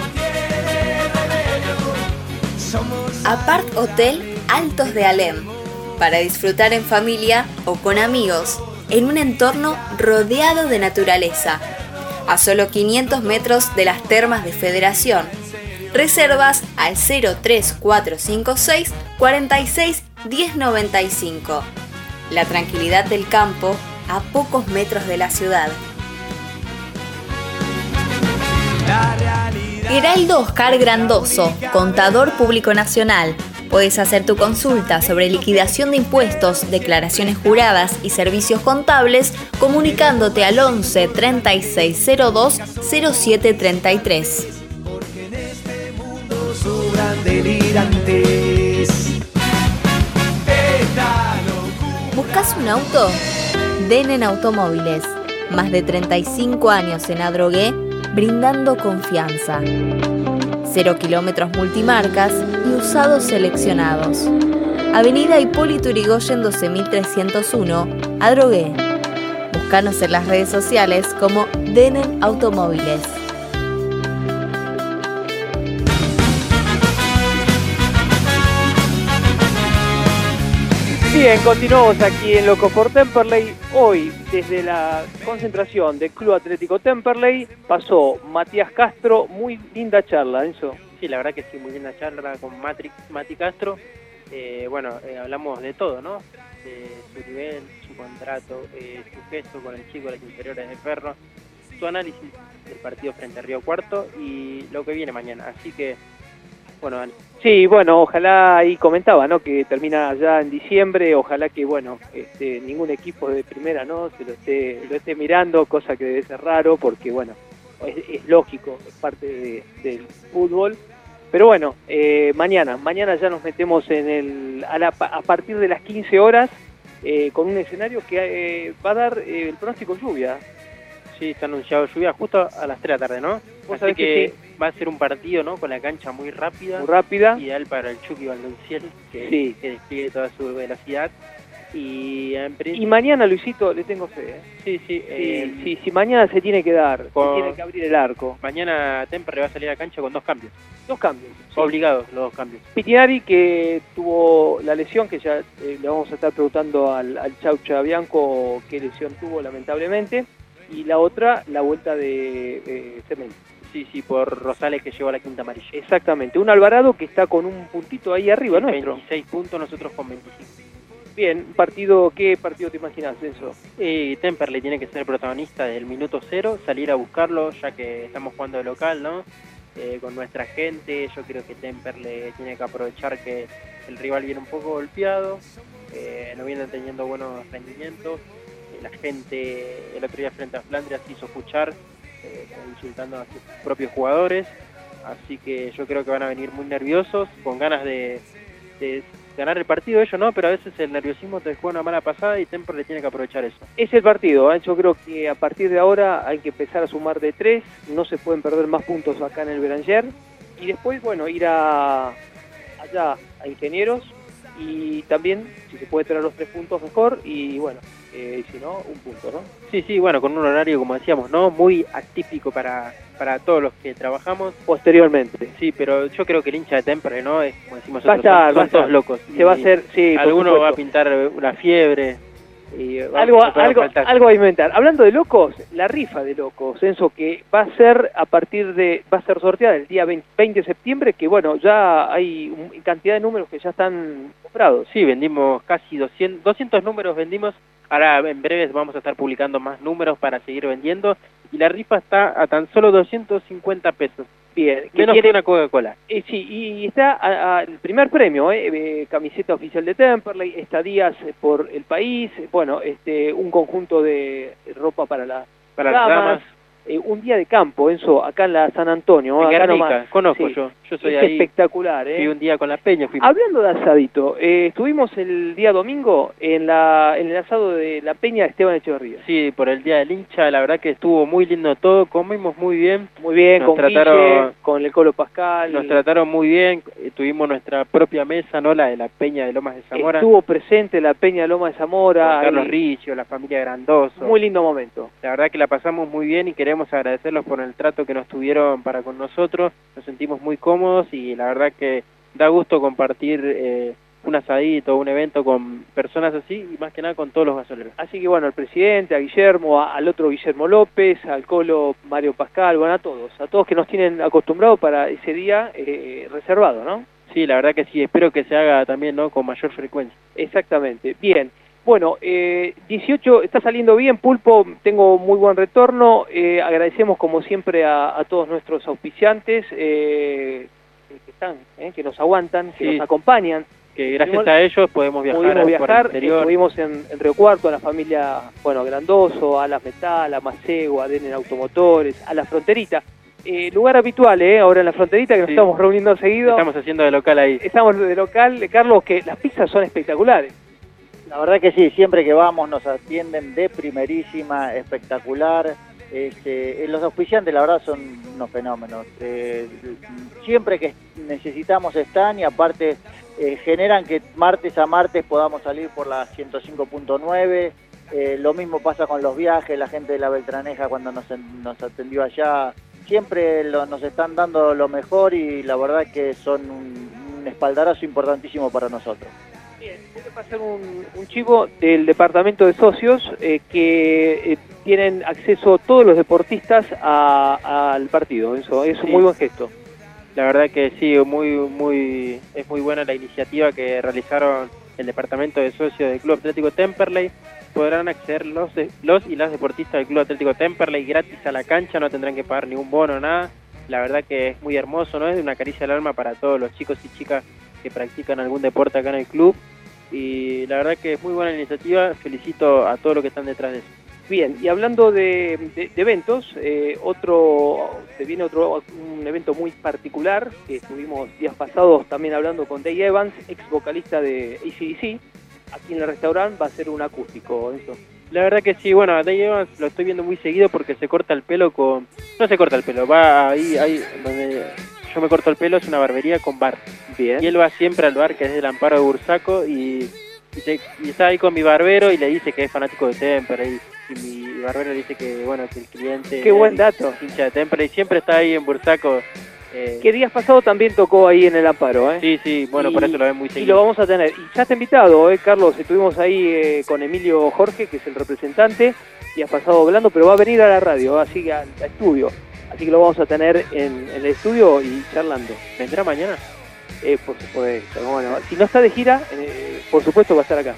Apart Hotel Altos de Alem, para disfrutar en familia o con amigos, en un entorno rodeado de naturaleza, a solo 500 metros de las termas de Federación. Reservas al 03456 46 1095. La tranquilidad del campo a pocos metros de la ciudad. Geraldo Oscar Grandoso, contador público nacional. Puedes hacer tu consulta sobre liquidación de impuestos, declaraciones juradas y servicios contables comunicándote al 11 3602 0733. Porque en este mundo sobran delirantes. ¿Buscas un auto? Denen Automóviles. Más de 35 años en Adrogué, brindando confianza. Cero kilómetros multimarcas y usados seleccionados. Avenida Hipólito Yrigoyen 12301, Adrogué. Búscanos en las redes sociales como Denen Automóviles. Bien, continuamos aquí en Loco por Temperley. Hoy, desde la concentración del Club Atlético Temperley, pasó Matías Castro. Muy linda charla, eso. Sí, la verdad que sí, muy linda charla con Mati Castro. Eh, bueno, eh, hablamos de todo, ¿no? De su nivel, su contrato, eh, su gesto con el chico de las inferiores de Ferro, su análisis del partido frente a Río Cuarto y lo que viene mañana. Así que, bueno. Sí, bueno, ojalá ahí comentaba, ¿no? Que termina ya en diciembre, ojalá que, bueno, este, ningún equipo de primera, ¿no? Se lo esté, lo esté mirando, cosa que debe ser raro, porque, bueno, es, es lógico, es parte de- del fútbol. Pero bueno, eh, mañana, mañana ya nos metemos en el, a, la- a partir de las 15 horas, eh, con un escenario que eh, va a dar eh, el pronóstico lluvia. Sí, está anunciado lluvia justo a las 3 de la tarde, ¿no? Así que va a ser un partido, ¿no? Con la cancha muy rápida. Muy rápida. Ideal para el Chucky Valdonciel, que, Sí. que despliegue toda su velocidad. Y mañana, Luisito, le tengo fe. ¿eh? Sí, sí. Sí, eh, sí, sí, mañana se tiene que dar, con- se tiene que abrir el arco. Mañana Temperley va a salir a cancha con dos cambios. Dos cambios. sí. Obligados los dos cambios. Pitinari que tuvo la lesión, que ya eh, le vamos a estar preguntando al, al Chaucha Bianco qué lesión tuvo lamentablemente, y la otra, la vuelta de eh, Cemento. Sí, sí, por Rosales que llevó a la quinta amarilla. Exactamente, un Alvarado que está con un puntito ahí arriba nuestro. 26 puntos, nosotros con 25. Bien, partido, ¿qué partido te imaginas, eso? Y Temperley tiene que ser protagonista desde el minuto cero, salir a buscarlo, ya que estamos jugando de local, ¿no? Eh, con nuestra gente, yo creo que Temperley tiene que aprovechar que el rival viene un poco golpeado, eh, no vienen teniendo buenos rendimientos, eh, la gente el otro día frente a Flandria se hizo escuchar, eh, insultando a sus propios jugadores, así que yo creo que van a venir muy nerviosos, con ganas de, ganar el partido ellos no, pero a veces el nerviosismo te juega una mala pasada y Temperley tiene que aprovechar eso. Es el partido, ¿eh? yo creo que a partir de ahora hay que empezar a sumar de tres, no se pueden perder más puntos acá en el Beranger, y después, bueno, ir a allá a Ingenieros, y también, si se puede traer los tres puntos mejor, y bueno, eh, y si no, un punto, ¿no? Sí, sí, bueno, con un horario, como decíamos, ¿no? Muy atípico para, para todos los que trabajamos. Posteriormente. Sí, pero yo creo que el hincha de Temperley, ¿no? Es, como decimos Va a estar, son, va a todos estar. locos. Se va a Y hacer, sí, Alguno va a pintar una fiebre. Y algo, algo, algo a inventar. Hablando de locos, la rifa de locos, Enzo, que va a ser a partir de, va a ser sorteada el día 20, 20 de septiembre, que bueno, ya hay cantidad de números que ya están comprados. Sí, vendimos casi 200, 200 números vendimos. Ahora en breves vamos a estar publicando más números para seguir vendiendo. Y la rifa está a tan solo 250 pesos. Bien, que Menos tiene- que una Coca-Cola. Eh, sí, y está a- a- el primer premio, eh, eh, camiseta oficial de Temperley, estadías eh, por el país, bueno, este, un conjunto de ropa para, la, Para las damas. Eh, un día de campo, Enzo, acá en la San Antonio, En acá Guernica, nomás. conozco Sí. yo. Yo soy es ahí. espectacular, ¿eh? Fui un día con la peña. Hablando de asadito, eh, estuvimos el día domingo en, la, en el asado de la Peña de Esteban Echeverría. Sí, por el día del hincha, la verdad que estuvo muy lindo todo, comimos muy bien. Muy bien, Nos con trataron- Guille, con el Colo Pascal. Nos trataron muy bien, tuvimos nuestra propia mesa, ¿no? La de la Peña de Lomas de Zamora. Estuvo presente la Peña de Loma de Zamora. con Carlos. Riccio, la familia Grandoso. Muy lindo momento. La verdad que la pasamos muy bien y queremos agradecerlos por el trato que nos tuvieron para con nosotros. Nos sentimos muy cómodos y la verdad que da gusto compartir eh, un asadito, un evento con personas así y más que nada con todos los gasoleros. Así que bueno, al presidente, a Guillermo, a- al otro Guillermo López, al Colo Mario Pascal, bueno, a todos, a todos que nos tienen acostumbrados para ese día eh, reservado, ¿no? Sí, la verdad que sí, espero que se haga también ¿no? con mayor frecuencia. Exactamente. Bien. Bueno, eh, 18 está saliendo bien, Pulpo, tengo muy buen retorno. eh, agradecemos como siempre a, a todos nuestros auspiciantes eh, que están, eh, que nos aguantan, que Sí. nos acompañan. Que gracias Pudimos- a ellos podemos viajar pudimos viajar, estuvimos en, en Río Cuarto, a la familia, bueno, Grandoso, a las Metal, a Macego, a Denen Automotores, a la Fronterita. Eh, lugar habitual, ¿eh? Ahora en la Fronterita, que nos Sí. estamos reuniendo seguido. Estamos haciendo de local ahí. Estamos de local, Carlos, que las pizzas son espectaculares. La verdad que sí, siempre que vamos nos atienden de primerísima, espectacular. Este, los auspiciantes la verdad son unos fenómenos. Eh, siempre que necesitamos están y aparte eh, generan que martes a martes podamos salir por la 105.9. Eh, lo mismo pasa con los viajes, la gente de la Beltraneja cuando nos, atendió allá. Siempre nos están dando lo mejor y la verdad que son un espaldarazo importantísimo para nosotros. Bien, va a ser un, chivo del departamento de socios eh, que eh, tienen acceso todos los deportistas al partido. Eso es un muy buen gesto. La verdad que sí, muy, muy, es muy buena la iniciativa que realizaron el departamento de socios del Club Atlético Temperley. Podrán acceder los, los y las deportistas del Club Atlético Temperley gratis a la cancha, no tendrán que pagar ningún bono, nada. La verdad que es muy hermoso, ¿no? Es una caricia al alma para todos los chicos y chicas que practican algún deporte acá en el club y la verdad que es muy buena iniciativa, felicito a todos los que están detrás de eso. Bien, y hablando de, eventos, eh, otro, se viene otro un evento muy particular, que estuvimos días pasados también hablando con Dave Evans, ex vocalista de ACDC, aquí en el restaurante va a ser un acústico, eso. La verdad que sí, bueno, Dave Evans lo estoy viendo muy seguido porque se corta el pelo con... No se corta el pelo, va ahí, ahí donde yo me corto el pelo, es una barbería con bar. Y él va siempre al bar que es el Amparo de Bursaco y, está ahí con mi barbero y le dice que es fanático de Temper y, mi barbero le dice que bueno que el cliente qué buen dato hincha de Temper y siempre está ahí en Bursaco eh, que días pasado también tocó ahí en el Amparo, ¿eh? Sí, sí, bueno, por eso lo ven muy seguido. Y lo vamos a tener. Y ya está invitado, ¿eh, Carlos? Estuvimos ahí eh, con Emilio Jorge, que es el representante, y ha pasado hablando, pero va a venir a la radio, así que al, estudio. Así que lo vamos a tener en el estudio y charlando. ¿Vendrá mañana? Eh, por supuesto. Bueno, si no está de gira, eh, por supuesto va a estar acá.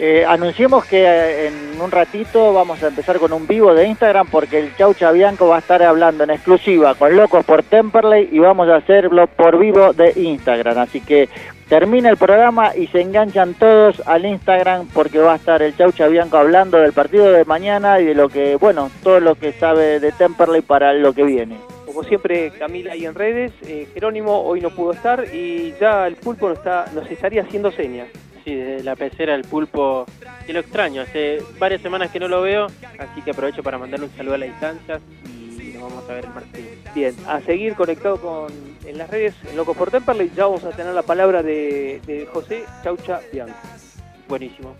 Eh, anunciemos que eh, en un ratito vamos a empezar con un vivo de Instagram porque el Chaucha Bianco va a estar hablando en exclusiva con Locos por Temperley y vamos a hacerlo por vivo de Instagram. Así que termina el programa y se enganchan todos al Instagram porque va a estar el Chaucha Bianco hablando del partido de mañana y de lo que, bueno, todo lo que sabe de Temperley para lo que viene como siempre Camila ahí en redes, eh, Jerónimo hoy no pudo estar y ya el pulpo nos, está, nos estaría haciendo señas. Sí, de la pecera el pulpo, que lo extraño, hace varias semanas que no lo veo, así que aprovecho para mandarle un saludo a la distancia y nos vamos a ver el martes. Bien, a seguir conectado con en las redes, en Loco por Temperley, ya vamos a tener la palabra de, de José Chaucha Bianco. Buenísimo.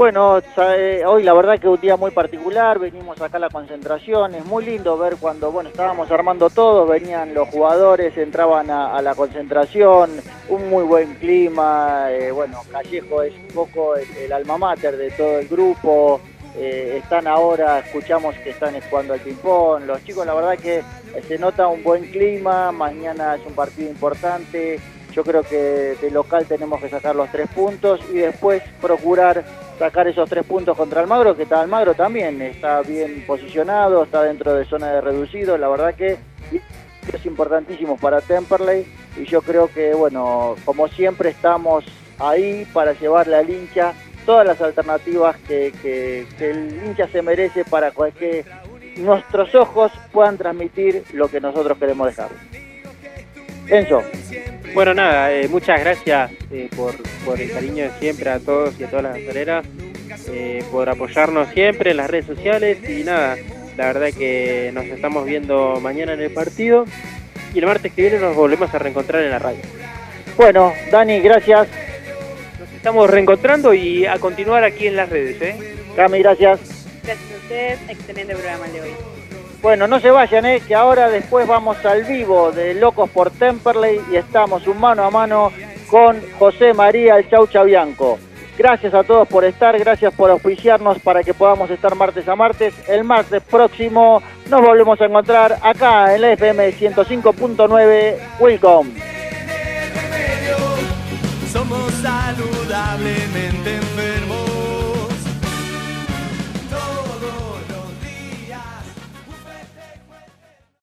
Bueno, eh, hoy la verdad que un día muy particular, venimos acá a la concentración, es muy lindo ver cuando, bueno, estábamos armando todo, venían los jugadores, entraban a, la concentración, un muy buen clima, eh, bueno, Callejo es un poco el, alma mater de todo el grupo, eh, están ahora, escuchamos que están jugando al ping-pong, los chicos la verdad que se nota un buen clima, mañana es un partido importante, yo creo que de local tenemos que sacar los tres puntos y después procurar sacar esos tres puntos contra Almagro, que está Almagro también, está bien posicionado, está dentro de zona de reducido, la verdad que es importantísimo para Temperley y yo creo que, bueno, como siempre estamos ahí para llevarle al hincha todas las alternativas que, que el hincha se merece para que nuestros ojos puedan transmitir lo que nosotros queremos dejar. Enzo. Bueno, nada, eh, muchas gracias eh, por, el cariño de siempre a todos y a todas las gasoleras, eh, por apoyarnos siempre en las redes sociales y nada, la verdad que nos estamos viendo mañana en el partido y el martes que viene nos volvemos a reencontrar en la radio. Bueno, Dani, gracias. Nos estamos reencontrando y a continuar aquí en las redes, ¿eh? Cami, gracias. Gracias a ustedes, excelente programa de hoy. Bueno, no se vayan, ¿eh? que ahora después vamos al vivo de Locos por Temperley y estamos un mano a mano con José María el Chaucha Bianco. Gracias a todos por estar, gracias por auspiciarnos para que podamos estar martes a martes. El martes próximo nos volvemos a encontrar acá en la FM 105.9. Welcome. Somos saludablemente